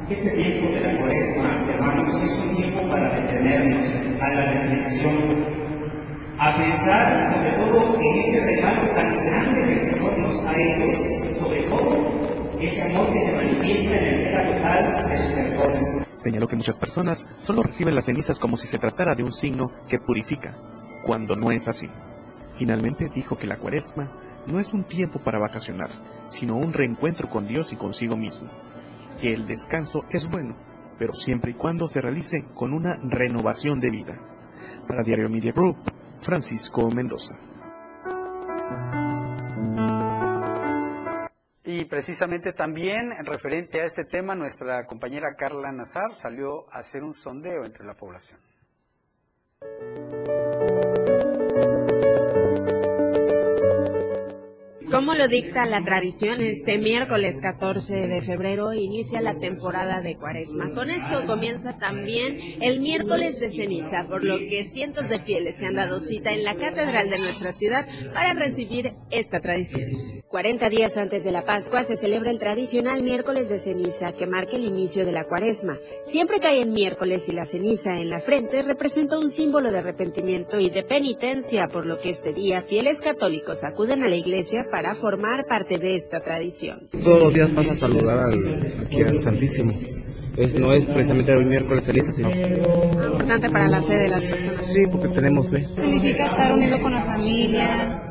Este tiempo de la cuaresma, hermanos, es un tiempo para detenernos a la reflexión, a pensar sobre todo en ese regalo tan grande que el Señor nos ha hecho, sobre todo que se manifiesta en. Señaló que muchas personas solo reciben las cenizas como si se tratara de un signo que purifica, cuando no es así. Finalmente dijo que la cuaresma no es un tiempo para vacacionar, sino un reencuentro con Dios y consigo mismo. Que el descanso es bueno, pero siempre y cuando se realice con una renovación de vida. Para Diario Media Group, Francisco Mendoza. Y precisamente también referente a este tema, nuestra compañera Carla Nazar salió a hacer un sondeo entre la población. Como lo dicta la tradición, este miércoles 14 de febrero inicia la temporada de Cuaresma. Con esto comienza también el miércoles de ceniza, por lo que cientos de fieles se han dado cita en la catedral de nuestra ciudad para recibir esta tradición. 40 días antes de la Pascua se celebra el tradicional miércoles de ceniza que marca el inicio de la Cuaresma. Siempre cae en miércoles y la ceniza en la frente representa un símbolo de arrepentimiento y de penitencia, por lo que este día fieles católicos acuden a la iglesia para formar parte de esta tradición. Todos los días vas a saludar al, Santísimo. Es, no es precisamente el miércoles ceniza, sino... Importante para la fe de las personas. Sí, porque tenemos fe. Significa estar unido con la familia,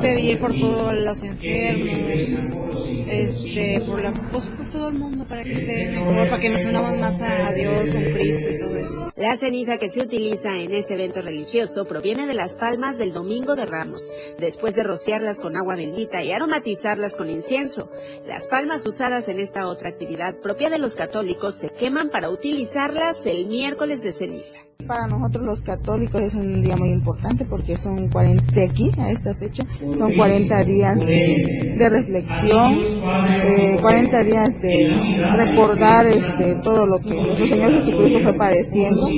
pedir por todos los enfermos, este, por, la, pues, por todo el mundo para que esté mejor, para que nos unamos más a Dios con Cristo y todo eso. La ceniza que se utiliza en este evento religioso proviene de las palmas del Domingo de Ramos, después de rociarlas con agua bendita y aromatizarlas con incienso. Las palmas usadas en esta otra actividad propia de los católicos se queman para utilizarlas el miércoles de ceniza. Para nosotros los católicos es un día muy importante porque son 40 de aquí a esta fecha, son 40 días de, de reflexión, eh, 40 días de recordar este, todo lo que nuestro Señor Jesucristo fue padeciendo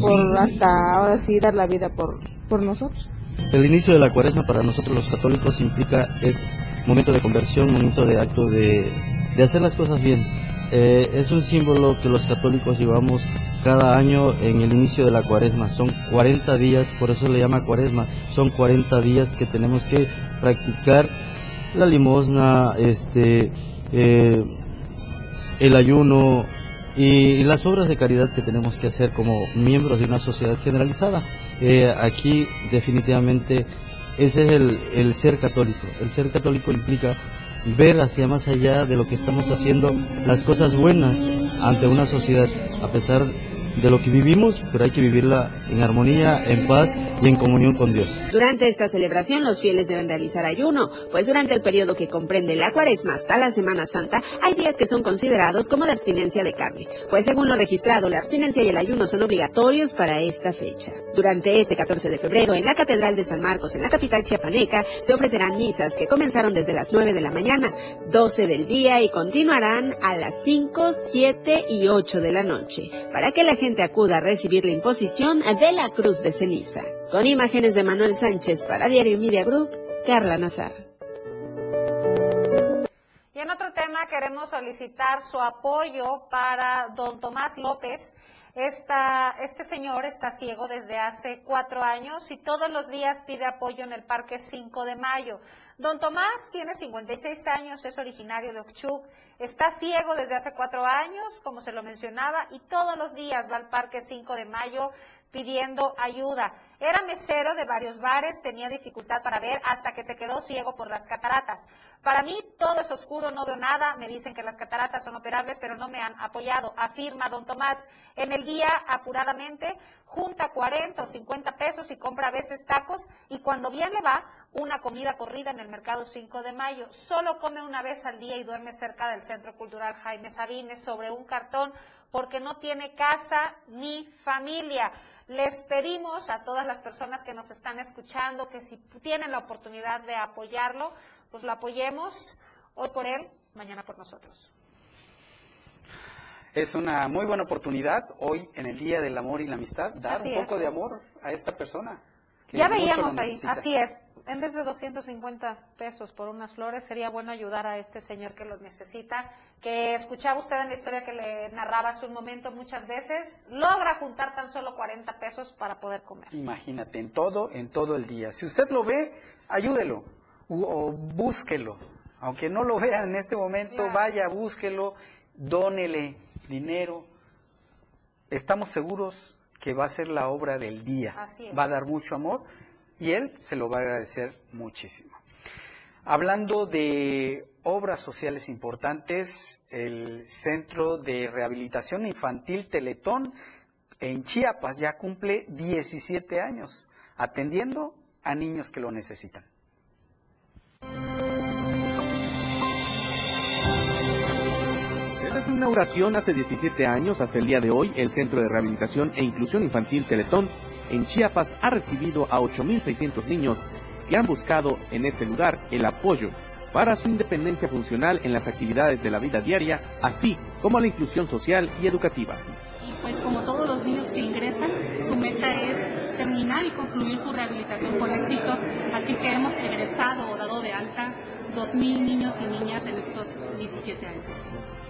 por hasta ahora sí dar la vida por, por nosotros. El inicio de la cuaresma para nosotros los católicos implica es momento de conversión, momento de acto de, de hacer las cosas bien. Eh, es un símbolo que los católicos llevamos cada año en el inicio de la cuaresma. Son 40 días, por eso le llama cuaresma. Son 40 días que tenemos que practicar la limosna, este, eh, el ayuno y las obras de caridad que tenemos que hacer como miembros de una sociedad generalizada. Eh, aquí definitivamente ese es el, el ser católico. El ser católico implica ver hacia más allá de lo que estamos haciendo, las cosas buenas ante una sociedad, a pesar lo que vivimos, pero hay que vivirla en armonía, en paz y en comunión con Dios. Durante esta celebración los fieles deben realizar ayuno, pues durante el periodo que comprende la cuaresma hasta la Semana Santa hay días que son considerados como de abstinencia de carne, pues según lo registrado la abstinencia y el ayuno son obligatorios para esta fecha. Durante este 14 de febrero en la Catedral de San Marcos en la capital chiapaneca se ofrecerán misas que comenzaron desde las 9 de la mañana, 12 del día y continuarán a las 5, 7 y 8 de la noche, para que la gente acuda a recibir la imposición de la cruz de ceniza. Con imágenes de Manuel Sánchez para Diario Media Group, Carla Nazar. Y en otro tema queremos solicitar su apoyo para don Tomás López. Esta, este señor está ciego desde hace cuatro años y todos los días pide apoyo en el Parque 5 de Mayo. Don Tomás tiene 56 años, es originario de Ochuc, está ciego desde hace cuatro años, como se lo mencionaba, y todos los días va al Parque 5 de Mayo pidiendo ayuda. Era mesero de varios bares, tenía dificultad para ver hasta que se quedó ciego por las cataratas. Para mí todo es oscuro, no veo nada, me dicen que las cataratas son operables, pero no me han apoyado, afirma don Tomás. En el día, apuradamente, junta 40 o 50 pesos y compra a veces tacos y cuando bien le va, una comida corrida en el mercado 5 de mayo. Solo come una vez al día y duerme cerca del Centro Cultural Jaime Sabines sobre un cartón porque no tiene casa ni familia. Les pedimos a todas las personas que nos están escuchando que si tienen la oportunidad de apoyarlo, pues lo apoyemos hoy por él, mañana por nosotros. Es una muy buena oportunidad hoy en el Día del Amor y la Amistad dar Así un poco es. de amor a esta persona. que Ya veíamos ahí, así es. En vez de 250 pesos por unas flores, sería bueno ayudar a este señor que lo necesita, que escuchaba usted en la historia que le narraba hace un momento muchas veces, logra juntar tan solo 40 pesos para poder comer. Imagínate, en todo, en todo el día. Si usted lo ve, ayúdelo o búsquelo. Aunque no lo vea en este momento, vaya, búsquelo, dónele dinero. Estamos seguros que va a ser la obra del día. Así es. Va a dar mucho amor y él se lo va a agradecer muchísimo. Hablando de obras sociales importantes, el Centro de Rehabilitación Infantil Teletón en Chiapas ya cumple 17 años atendiendo a niños que lo necesitan. Desde su inauguración hace 17 años hasta el día de hoy, el Centro de Rehabilitación e Inclusión Infantil Teletón en Chiapas ha recibido a 8.600 niños que han buscado en este lugar el apoyo para su independencia funcional en las actividades de la vida diaria, así como la inclusión social y educativa. pues como todos los niños que ingresan, su meta es terminar y concluir su rehabilitación con éxito, así que hemos egresado o dado de alta 2.000 niños y niñas en estos 17 años.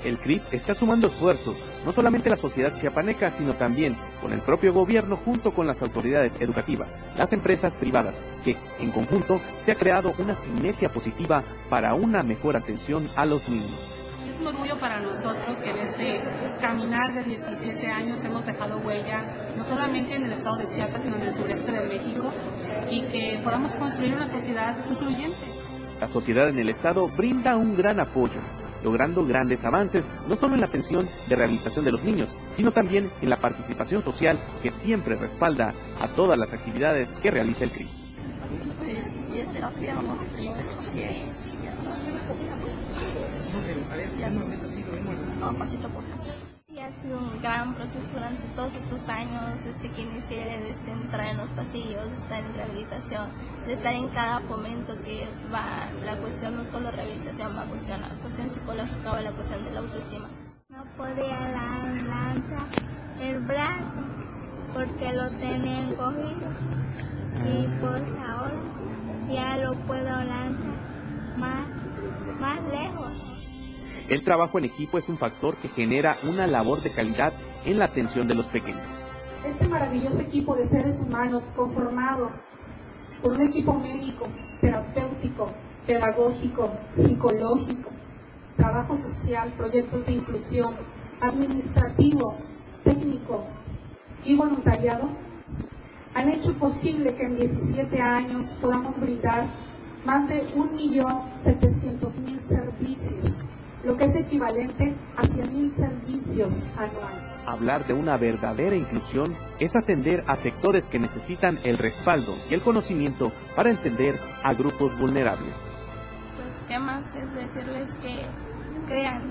El CRIP está sumando esfuerzos, no solamente la sociedad chiapaneca, sino también con el propio gobierno junto con las autoridades educativas, las empresas privadas, que en conjunto se ha creado una sinergia positiva para una mejor atención a los niños. Es un orgullo para nosotros que en este caminar de 17 años hemos dejado huella, no solamente en el estado de Chiapas, sino en el sureste de México, y que podamos construir una sociedad incluyente. La sociedad en el Estado brinda un gran apoyo, logrando grandes avances no solo en la atención de rehabilitación de los niños, sino también en la participación social que siempre respalda a todas las actividades que realiza el. Pues, por ha sido un gran proceso durante todos estos años, desde que inicié, de este, entrar en los pasillos, de estar en rehabilitación, de estar en cada momento que va la cuestión, no solo rehabilitación, va a cuestión, la cuestión psicológica, va la cuestión de la autoestima. No podía la- lanzar el brazo porque lo tenía encogido y pues ahora ya lo puedo lanzar más, más lejos. El trabajo en equipo es un factor que genera una labor de calidad en la atención de los pequeños. Este maravilloso equipo de seres humanos conformado por un equipo médico, terapéutico, pedagógico, psicológico, trabajo social, proyectos de inclusión, administrativo, técnico y voluntariado, han hecho posible que en 17 años podamos brindar más de 1.700.000 servicios, lo que es equivalente a 100.000 servicios anuales. Hablar de una verdadera inclusión es atender a sectores que necesitan el respaldo y el conocimiento para entender a grupos vulnerables. Pues, ¿qué más es decirles que crean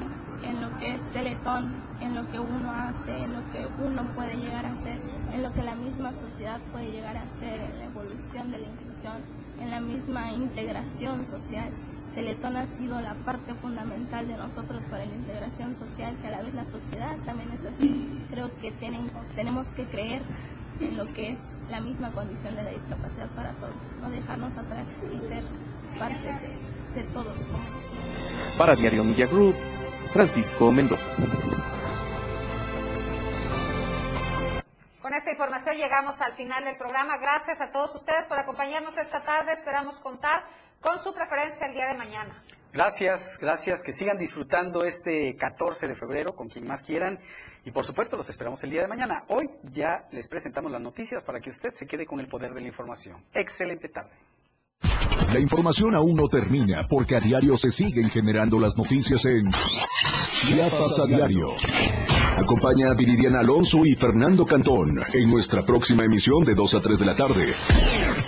en lo que es Teletón, en lo que uno hace, en lo que uno puede llegar a hacer, en lo que la misma sociedad puede llegar a hacer, en la evolución de la inclusión, en la misma integración social? Teletón ha sido la parte fundamental de nosotros para la integración social, que a la vez la sociedad también es así. Creo que tienen, tenemos que creer en lo que es la misma condición de la discapacidad para todos, no dejarnos atrás y ser partes de, de todos. Para Diario Media Group, Francisco Mendoza. Con esta información llegamos al final del programa. Gracias a todos ustedes por acompañarnos esta tarde. Esperamos contar con su preferencia el día de mañana. Gracias, gracias. Que sigan disfrutando este 14 de febrero con quien más quieran. Y por supuesto, los esperamos el día de mañana. Hoy ya les presentamos las noticias para que usted se quede con el poder de la información. Excelente tarde. La información aún no termina porque a diario se siguen generando las noticias en Chiapas a diario. Acompaña a Viridiana Alonso y Fernando Cantón en nuestra próxima emisión de 2 a 3 de la tarde.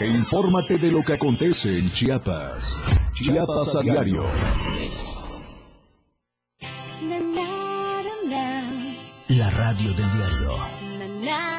E infórmate de lo que acontece en Chiapas. Chiapas a diario. La radio del diario.